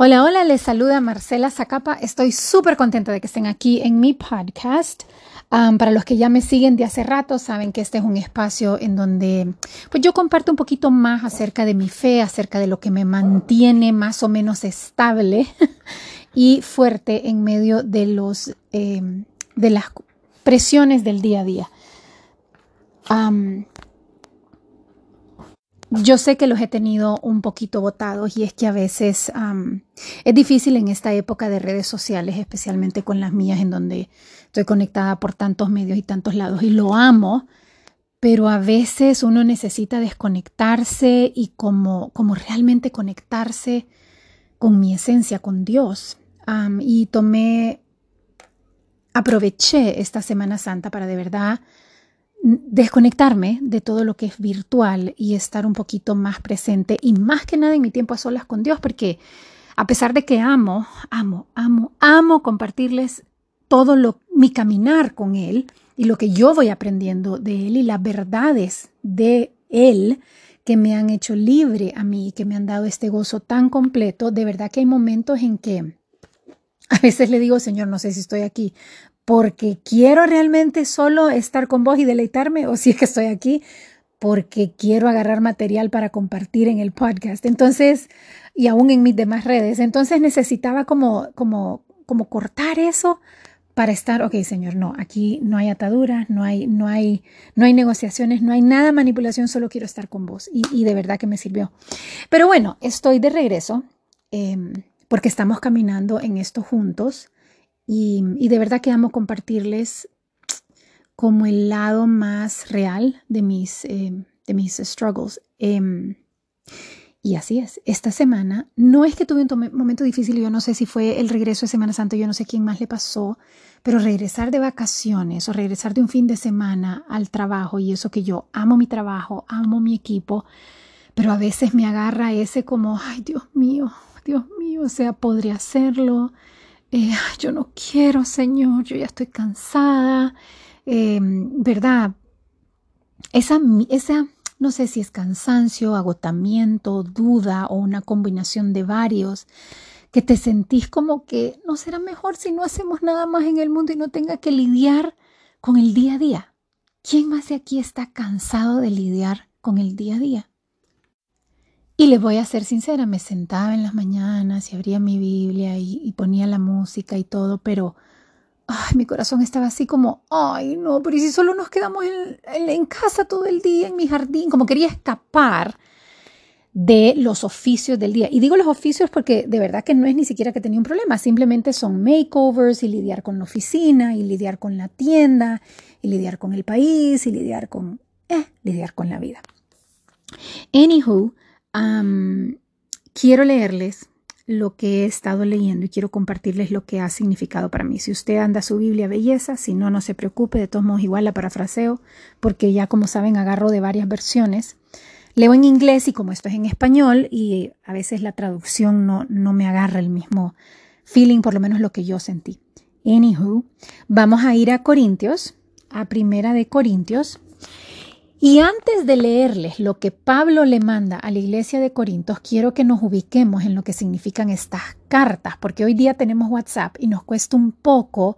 Hola, hola, les saluda Marcela Zacapa. Estoy súper contenta de que estén aquí en mi podcast. para los que ya me siguen de hace rato, saben que este es un espacio en donde pues yo comparto un poquito más acerca de mi fe, acerca de lo que me mantiene más o menos estable y fuerte en medio de, los, em, de las presiones del día a día. Yo sé que los he tenido un poquito botados y es que a veces es difícil en esta época de redes sociales, especialmente con las mías, en donde estoy conectada por tantos medios y tantos lados y lo amo, pero a veces uno necesita desconectarse y como, como realmente conectarse con mi esencia, con Dios. y tomé, aproveché esta Semana Santa para de verdad desconectarme de todo lo que es virtual y estar un poquito más presente y más que nada en mi tiempo a solas con Dios, porque a pesar de que amo, amo, amo, amo compartirles todo lo, mi caminar con Él y lo que yo voy aprendiendo de Él y las verdades de Él que me han hecho libre a mí, que me han dado este gozo tan completo, de verdad que hay momentos en que a veces le digo, Señor, no sé si estoy aquí porque quiero realmente solo estar con vos y deleitarme, o si es que estoy aquí porque quiero agarrar material para compartir en el podcast. Entonces, y aún en mis demás redes. Entonces necesitaba como, como, como cortar eso para estar, ok, señor, no, aquí no hay ataduras, no hay, no hay, no hay negociaciones, no hay nada manipulación, solo quiero estar con vos. Y, de verdad que me sirvió. Pero bueno, estoy de regreso em, porque estamos caminando en esto juntos. Y, de verdad que amo compartirles como el lado más real de mis, eh, de mis struggles. Em, y así es, esta semana no es que tuve un momento difícil, yo no sé si fue el regreso de Semana Santa, yo no sé quién más le pasó, pero regresar de vacaciones o regresar de un fin de semana al trabajo y eso que yo amo mi trabajo, amo mi equipo, pero a veces me agarra ese como, ay Dios mío, Dios mío, o sea, podría hacerlo, eh, yo no quiero, Señor, yo ya estoy cansada, em, ¿verdad? Esa, esa, no sé si es cansancio, agotamiento, duda o una combinación de varios, que te sentís como que no será mejor si no hacemos nada más en el mundo y no tenga que lidiar con el día a día. ¿Quién más de aquí está cansado de lidiar con el día a día? Y les voy a ser sincera, me sentaba en las mañanas y abría mi Biblia y, ponía la música y todo, pero mi corazón estaba así como, ay, no, pero ¿y si solo nos quedamos en, en casa todo el día, en mi jardín? Como quería escapar de los oficios del día. Y digo los oficios porque de verdad que no es ni siquiera que tenía un problema, simplemente son makeovers y lidiar con la oficina y lidiar con la tienda y lidiar con el país y lidiar con, eh, lidiar con la vida. Anywho, quiero leerles lo que he estado leyendo y quiero compartirles lo que ha significado para mí. Si usted anda su Biblia belleza, si no, no se preocupe, de todos modos igual la parafraseo, porque ya como saben agarro de varias versiones. Leo en inglés y como esto es en español y a veces la traducción no, no me agarra el mismo feeling, por lo menos lo que yo sentí. Anywho, vamos a ir a Corintios, a Primera de Corintios, y antes de leerles lo que Pablo le manda a la iglesia de Corintios, quiero que nos ubiquemos en lo que significan estas cartas, porque hoy día tenemos WhatsApp y nos cuesta un poco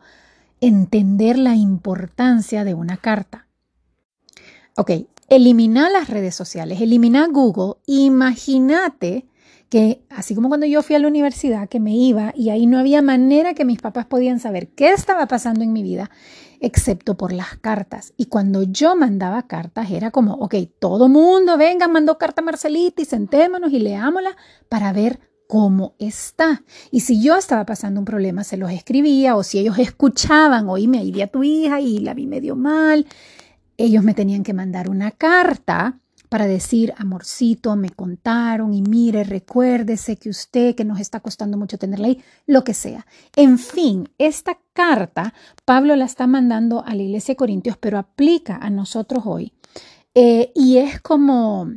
entender la importancia de una carta. Ok, elimina las redes sociales, elimina Google, imagínate que así como cuando yo fui a la universidad, que me iba y ahí no había manera que mis papás podían saber qué estaba pasando en mi vida, excepto por las cartas. Y cuando yo mandaba cartas era como, ok, todo mundo, venga, mandó carta a Marcelita y sentémonos y leámosla para ver cómo está. Y si yo estaba pasando un problema, se los escribía, o si ellos escuchaban, oí, me iría tu hija y la vi medio mal, ellos me tenían que mandar una carta para decir, amorcito, me contaron y mire, recuérdese que usted, que nos está costando mucho tenerla ahí, lo que sea. En fin, esta carta Pablo la está mandando a la iglesia de Corintios, pero aplica a nosotros hoy. Eh, y es como,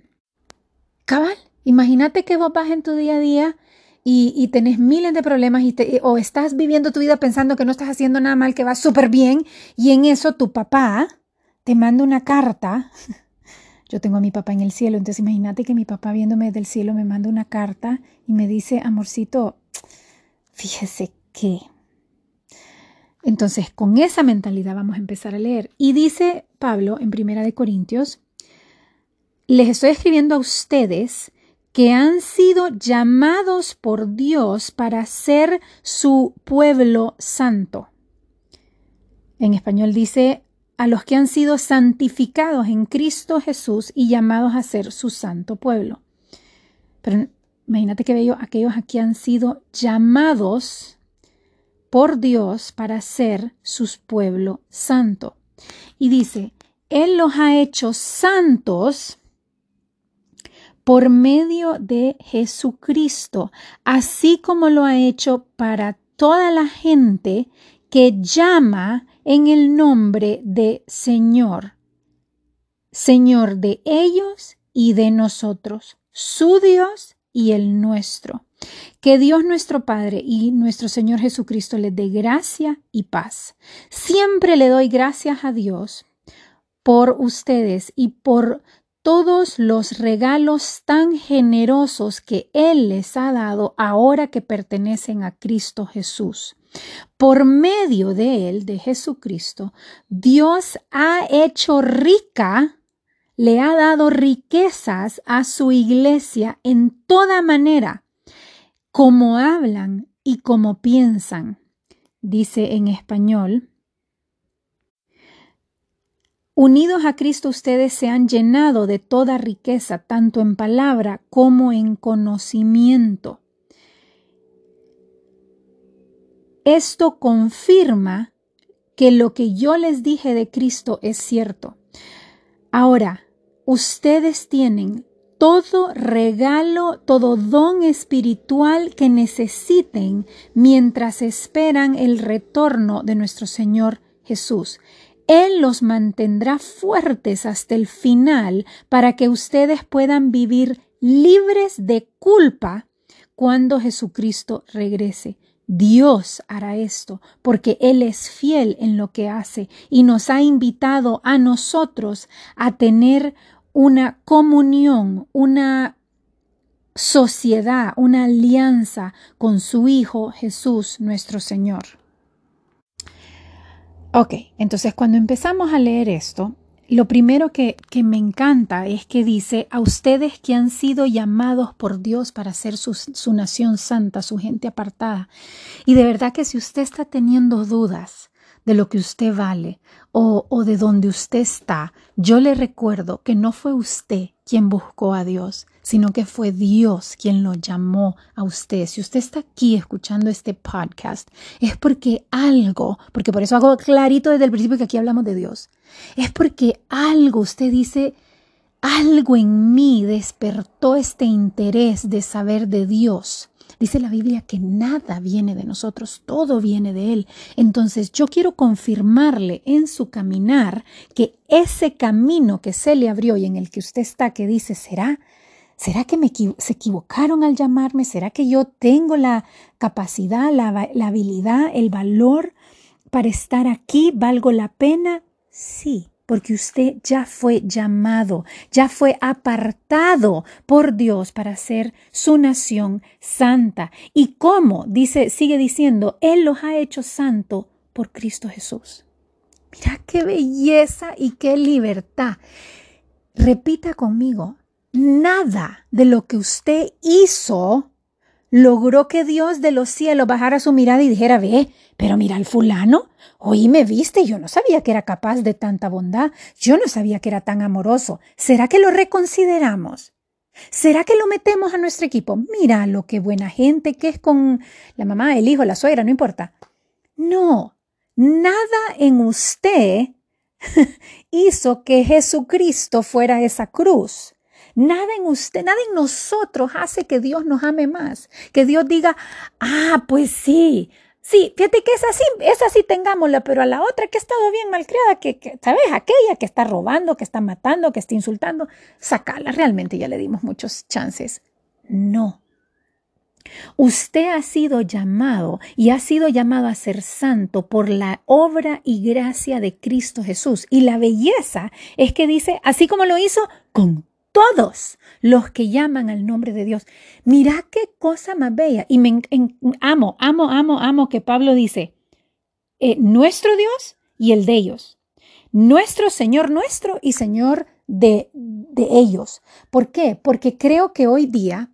cabal, imagínate que vos vas en tu día a día y, y, tenés miles de problemas y o estás viviendo tu vida pensando que no estás haciendo nada mal, que va súper bien, y en eso tu papá te manda una carta yo tengo a mi papá en el cielo, entonces imagínate que mi papá viéndome del cielo me manda una carta y me dice, amorcito, fíjese que. Entonces, con esa mentalidad vamos a empezar a leer. Y dice Pablo en Primera de Corintios, les estoy escribiendo a ustedes que han sido llamados por Dios para ser su pueblo santo. En español dice a los que han sido santificados en Cristo Jesús y llamados a ser su santo pueblo. Pero imagínate que veo aquellos que han sido llamados por Dios para ser su pueblo santo. Y dice, Él los ha hecho santos por medio de Jesucristo, así como lo ha hecho para toda la gente que llama en el nombre de Señor, Señor de ellos y de nosotros, su Dios y el nuestro. Que Dios nuestro Padre y nuestro Señor Jesucristo les dé gracia y paz. Siempre le doy gracias a Dios por ustedes y por todos los regalos tan generosos que Él les ha dado ahora que pertenecen a Cristo Jesús. Por medio de Él, de Jesucristo, Dios ha hecho rica, le ha dado riquezas a su iglesia en toda manera, como hablan y como piensan. Dice en español, Unidos a Cristo ustedes se han llenado de toda riqueza, tanto en palabra como en conocimiento. Esto confirma que lo que yo les dije de Cristo es cierto. Ahora, ustedes tienen todo regalo, todo don espiritual que necesiten mientras esperan el retorno de nuestro Señor Jesús. Él los mantendrá fuertes hasta el final para que ustedes puedan vivir libres de culpa cuando Jesucristo regrese. Dios hará esto porque Él es fiel en lo que hace y nos ha invitado a nosotros a tener una comunión, una sociedad, una alianza con su Hijo Jesús nuestro Señor. Ok, entonces cuando empezamos a leer esto, lo primero que, que, me encanta es que dice a ustedes que han sido llamados por Dios para ser su, su nación santa, su gente apartada. Y de verdad que si usted está teniendo dudas de lo que usted vale o, o de dónde usted está, yo le recuerdo que no fue usted quien buscó a Dios, sino que fue Dios quien lo llamó a usted. Si usted está aquí escuchando este podcast, es porque algo, porque por eso hago clarito desde el principio que aquí hablamos de Dios, es porque algo usted dice, algo en mí despertó este interés de saber de Dios. Dice la Biblia que nada viene de nosotros, todo viene de Él. Entonces yo quiero confirmarle en su caminar que ese camino que se le abrió y en el que usted está, que dice, ¿será? ¿Será que me, se equivocaron al llamarme? ¿Será que yo tengo la capacidad, la, la habilidad, el valor para estar aquí? ¿Valgo la pena? Sí, porque usted ya fue llamado, ya fue apartado por Dios para ser su nación santa. ¿Y cómo? Dice, sigue diciendo, Él los ha hecho santo por Cristo Jesús. Mira qué belleza y qué libertad. Repita conmigo, nada de lo que usted hizo logró que Dios de los cielos bajara su mirada y dijera, ve, pero mira al fulano, hoy me viste, yo no sabía que era capaz de tanta bondad, yo no sabía que era tan amoroso. ¿Será que lo reconsideramos? ¿Será que lo metemos a nuestro equipo? Mira lo que buena gente que es con la mamá, el hijo, la suegra, no importa. No, nada en usted hizo que Jesucristo fuera esa cruz. Nada en usted, nada en nosotros hace que Dios nos ame más. Que Dios diga, ah, pues sí, sí, fíjate que es así, esa sí tengámosla, pero a la otra que ha estado bien malcriada, que, que, ¿sabes? Aquella que está robando, que está matando, que está insultando, sacala. Realmente ya le dimos muchos chances. No. Usted ha sido llamado y ha sido llamado a ser santo por la obra y gracia de Cristo Jesús. Y la belleza es que dice, así como lo hizo con todos los que llaman al nombre de Dios. Mira qué cosa más bella. Y me amo, amo, amo, amo que Pablo dice, eh, nuestro Dios y el de ellos. Nuestro Señor nuestro y Señor de, de ellos. ¿Por qué? Porque creo que hoy día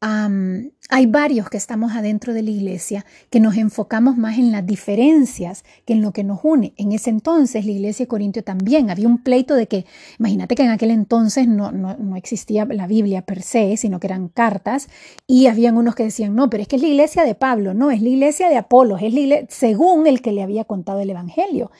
hay varios que estamos adentro de la iglesia que nos enfocamos más en las diferencias que en lo que nos une. En ese entonces, la iglesia de Corintio también había un pleito de que, imagínate que en aquel entonces no, no, existía la Biblia per se, sino que eran cartas, y habían unos que decían, no, pero es que es la iglesia de Pablo, no, es la iglesia de Apolos, es la iglesia, según el que le había contado el Evangelio.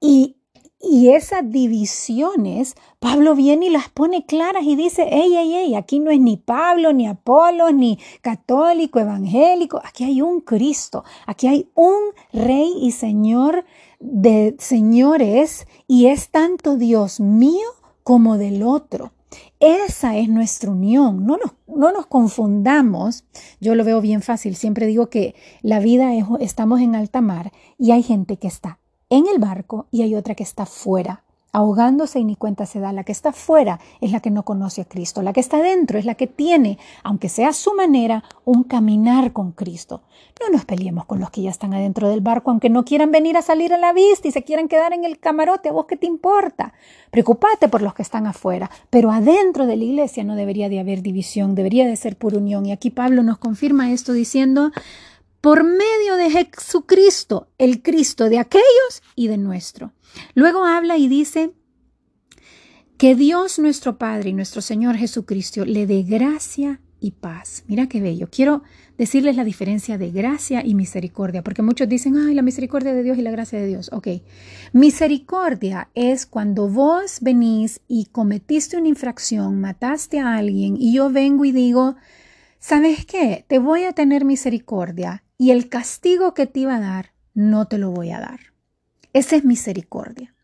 Y y esas divisiones, Pablo viene y las pone claras y dice, ey, ey, ey, aquí no es ni Pablo, ni Apolo, ni católico, evangélico, aquí hay un Cristo, aquí hay un Rey y Señor de señores y es tanto Dios mío como del otro. Esa es nuestra unión. No nos, no nos, confundamos. Yo lo veo bien fácil. Siempre digo que la vida es, estamos en alta mar y hay gente que está en el barco y hay otra que está fuera, ahogándose y ni cuenta se da. La que está fuera es la que no conoce a Cristo. La que está dentro es la que tiene, aunque sea a su manera, un caminar con Cristo. No nos peleemos con los que ya están adentro del barco, aunque no quieran venir a salir a la vista y se quieran quedar en el camarote. ¿A vos qué te importa? Preocupate por los que están afuera. Pero adentro de la iglesia no debería de haber división, debería de ser por unión. Y aquí Pablo nos confirma esto diciendo, por medio de Jesucristo, el Cristo de aquellos y de nuestro. Luego habla y dice que Dios nuestro Padre y nuestro Señor Jesucristo le dé gracia y paz. Mira qué bello. Quiero decirles la diferencia de gracia y misericordia, porque muchos dicen, ay, la misericordia de Dios y la gracia de Dios. Ok, misericordia es cuando vos venís y cometiste una infracción, mataste a alguien y yo vengo y digo, ¿sabes qué? Te voy a tener misericordia y el castigo que te iba a dar, no te lo voy a dar. Esa es misericordia.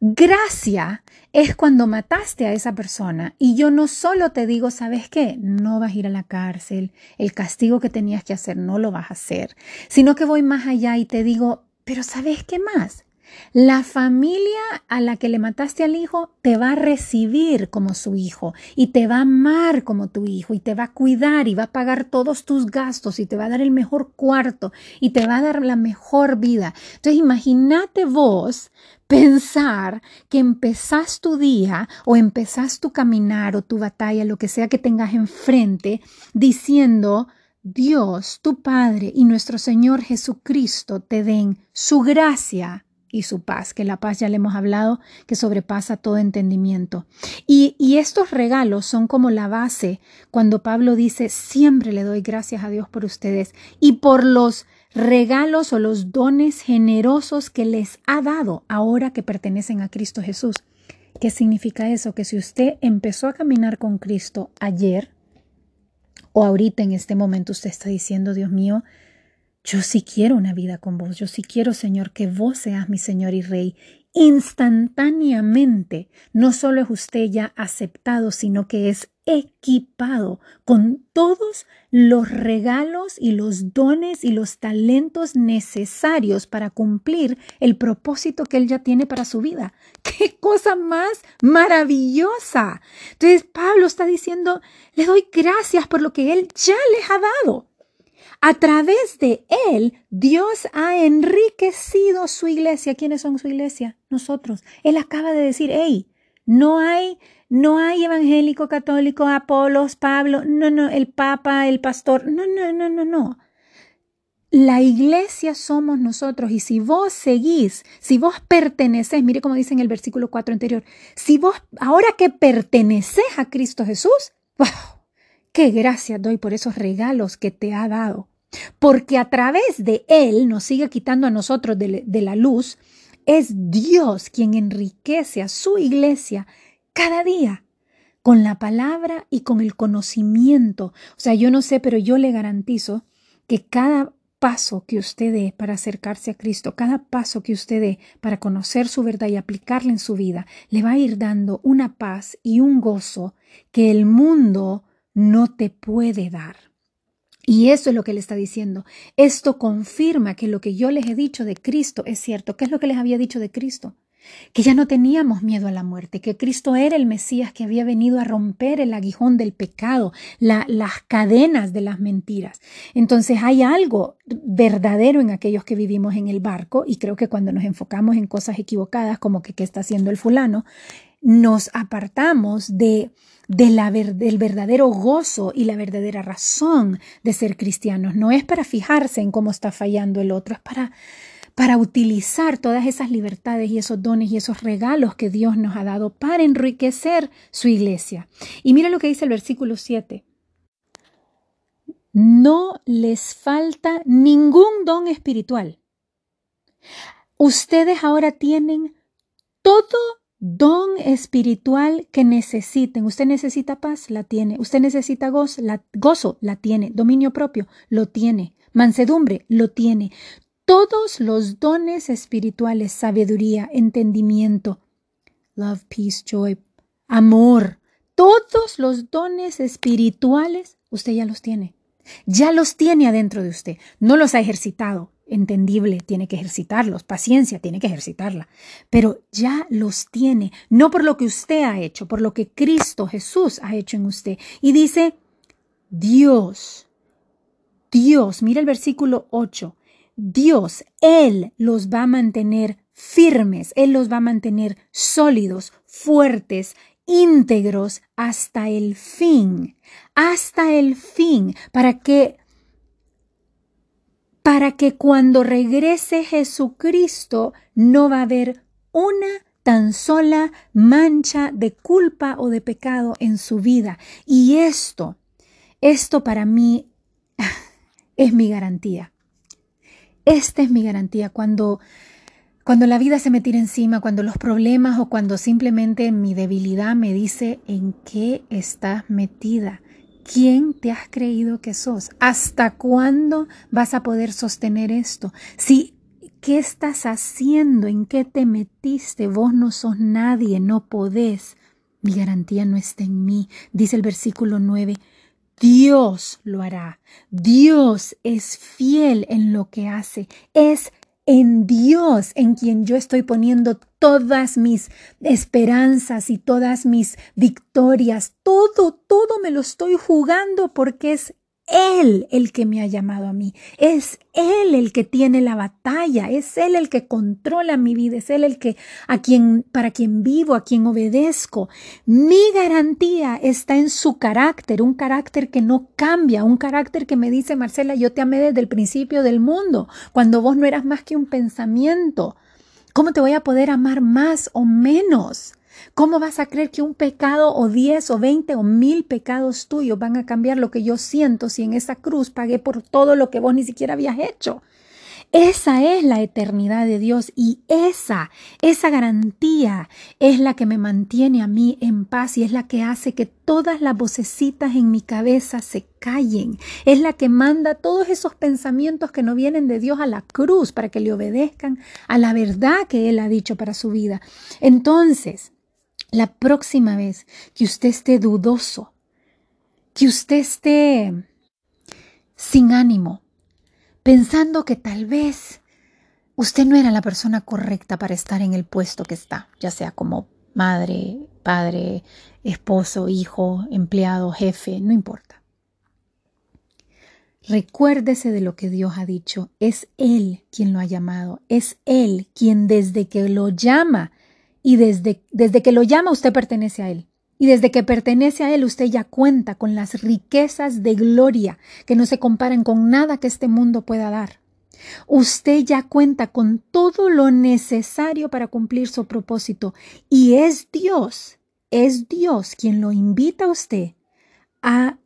Gracia es cuando mataste a esa persona y yo no solo te digo, ¿sabes qué? No vas a ir a la cárcel, el castigo que tenías que hacer no lo vas a hacer, sino que voy más allá y te digo, pero ¿sabes qué más? La familia a la que le mataste al hijo te va a recibir como su hijo y te va a amar como tu hijo y te va a cuidar y va a pagar todos tus gastos y te va a dar el mejor cuarto y te va a dar la mejor vida. Entonces imagínate vos pensar que empezás tu día o empezás tu caminar o tu batalla, lo que sea que tengas enfrente, diciendo, Dios, tu Padre y nuestro Señor Jesucristo te den su gracia y su paz, que la paz ya le hemos hablado, que sobrepasa todo entendimiento. Y, y, estos regalos son como la base cuando Pablo dice, siempre le doy gracias a Dios por ustedes y por los regalos o los dones generosos que les ha dado ahora que pertenecen a Cristo Jesús. ¿Qué significa eso? Que si usted empezó a caminar con Cristo ayer o ahorita en este momento usted está diciendo, Dios mío, yo sí quiero una vida con vos, yo sí quiero, Señor, que vos seas mi Señor y Rey. Instantáneamente, no solo es usted ya aceptado, sino que es equipado con todos los regalos y los dones y los talentos necesarios para cumplir el propósito que Él ya tiene para su vida. ¡Qué cosa más maravillosa! Entonces Pablo está diciendo, le doy gracias por lo que Él ya les ha dado. A través de él, Dios ha enriquecido su iglesia. ¿Quiénes son su iglesia? Nosotros. Él acaba de decir, hey, no hay, no hay evangélico, católico, Apolos, Pablo, no, no, el Papa, el pastor, no, no, no, no, no. La iglesia somos nosotros y si vos seguís, si vos perteneces, mire como dice en el versículo 4 anterior, si vos ahora que perteneces a Cristo Jesús, wow, Qué gracias doy por esos regalos que te ha dado. Porque a través de Él nos sigue quitando a nosotros de, de la luz. Es Dios quien enriquece a su iglesia cada día con la palabra y con el conocimiento. O sea, yo no sé, pero yo le garantizo que cada paso que usted dé para acercarse a Cristo, cada paso que usted dé para conocer su verdad y aplicarla en su vida, le va a ir dando una paz y un gozo que el mundo no te puede dar. Y eso es lo que le está diciendo. Esto confirma que lo que yo les he dicho de Cristo es cierto. ¿Qué es lo que les había dicho de Cristo? que ya no teníamos miedo a la muerte, que Cristo era el Mesías que había venido a romper el aguijón del pecado, las cadenas de las mentiras. Entonces hay algo verdadero en aquellos que vivimos en el barco y creo que cuando nos enfocamos en cosas equivocadas, como que qué está haciendo el fulano, nos apartamos de, del verdadero gozo y la verdadera razón de ser cristianos. No es para fijarse en cómo está fallando el otro, es para para utilizar todas esas libertades y esos dones y esos regalos que Dios nos ha dado para enriquecer su iglesia. Y mira lo que dice el versículo 7. No les falta ningún don espiritual. Ustedes ahora tienen todo don espiritual que necesiten. Usted necesita paz, la tiene. Usted necesita gozo, la, gozo, la tiene. Dominio propio, lo tiene. Mansedumbre, lo tiene todos los dones espirituales, sabiduría, entendimiento, love, peace, joy, amor, todos los dones espirituales, usted ya los tiene. Ya los tiene adentro de usted. No los ha ejercitado. Entendible, tiene que ejercitarlos. Paciencia, tiene que ejercitarla. Pero ya los tiene. No por lo que usted ha hecho, por lo que Cristo Jesús ha hecho en usted. Y dice, Dios, Dios, mira el versículo 8. Dios, Él los va a mantener firmes, Él los va a mantener sólidos, fuertes, íntegros hasta el fin, hasta el fin, para que para que cuando regrese Jesucristo no va a haber una tan sola mancha de culpa o de pecado en su vida. Y esto, esto para mí es mi garantía. Esta es mi garantía cuando cuando la vida se me tira encima, cuando los problemas o cuando simplemente mi debilidad me dice en qué estás metida. ¿Quién te has creído que sos? ¿Hasta cuándo vas a poder sostener esto? Si ¿Qué estás haciendo? ¿En qué te metiste? Vos no sos nadie, no podés. Mi garantía no está en mí, dice el versículo 9. Dios lo hará. Dios es fiel en lo que hace. Es en Dios en quien yo estoy poniendo todas mis esperanzas y todas mis victorias. Todo, todo me lo estoy jugando porque es él el que me ha llamado a mí, es Él el que tiene la batalla, es Él el que controla mi vida, es Él el que a quien, para quien vivo, a quien obedezco. Mi garantía está en su carácter, un carácter que no cambia, un carácter que me dice, Marcela, yo te amé desde el principio del mundo, cuando vos no eras más que un pensamiento. ¿Cómo te voy a poder amar más o menos? ¿Cómo vas a creer que un pecado o diez o veinte o mil pecados tuyos van a cambiar lo que yo siento si en esa cruz pagué por todo lo que vos ni siquiera habías hecho? Esa es la eternidad de Dios y esa, esa garantía es la que me mantiene a mí en paz y es la que hace que todas las vocecitas en mi cabeza se callen. Es la que manda todos esos pensamientos que no vienen de Dios a la cruz para que le obedezcan a la verdad que Él ha dicho para su vida. Entonces, la próxima vez que usted esté dudoso, que usted esté sin ánimo, pensando que tal vez usted no era la persona correcta para estar en el puesto que está, ya sea como madre, padre, esposo, hijo, empleado, jefe, no importa. Recuérdese de lo que Dios ha dicho. Es Él quien lo ha llamado. Es Él quien desde que lo llama y desde, desde que lo llama usted pertenece a Él. Y desde que pertenece a Él usted ya cuenta con las riquezas de gloria que no se comparan con nada que este mundo pueda dar. Usted ya cuenta con todo lo necesario para cumplir su propósito y es Dios, es Dios quien lo invita a usted a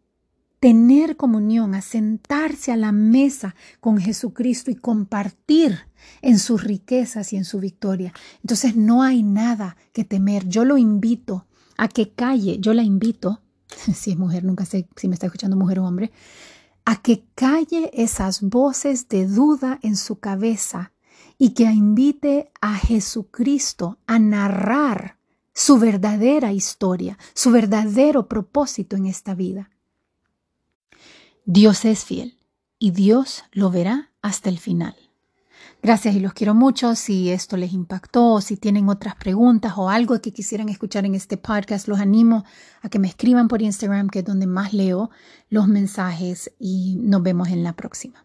tener comunión, a sentarse a la mesa con Jesucristo y compartir en sus riquezas y en su victoria. Entonces no hay nada que temer. Yo lo invito a que calle, yo la invito, si es mujer, nunca sé si me está escuchando mujer o hombre, a que calle esas voces de duda en su cabeza y que invite a Jesucristo a narrar su verdadera historia, su verdadero propósito en esta vida. Dios es fiel y Dios lo verá hasta el final. Gracias y los quiero mucho. Si esto les impactó si tienen otras preguntas o algo que quisieran escuchar en este podcast, los animo a que me escriban por Instagram, que es donde más leo los mensajes y nos vemos en la próxima.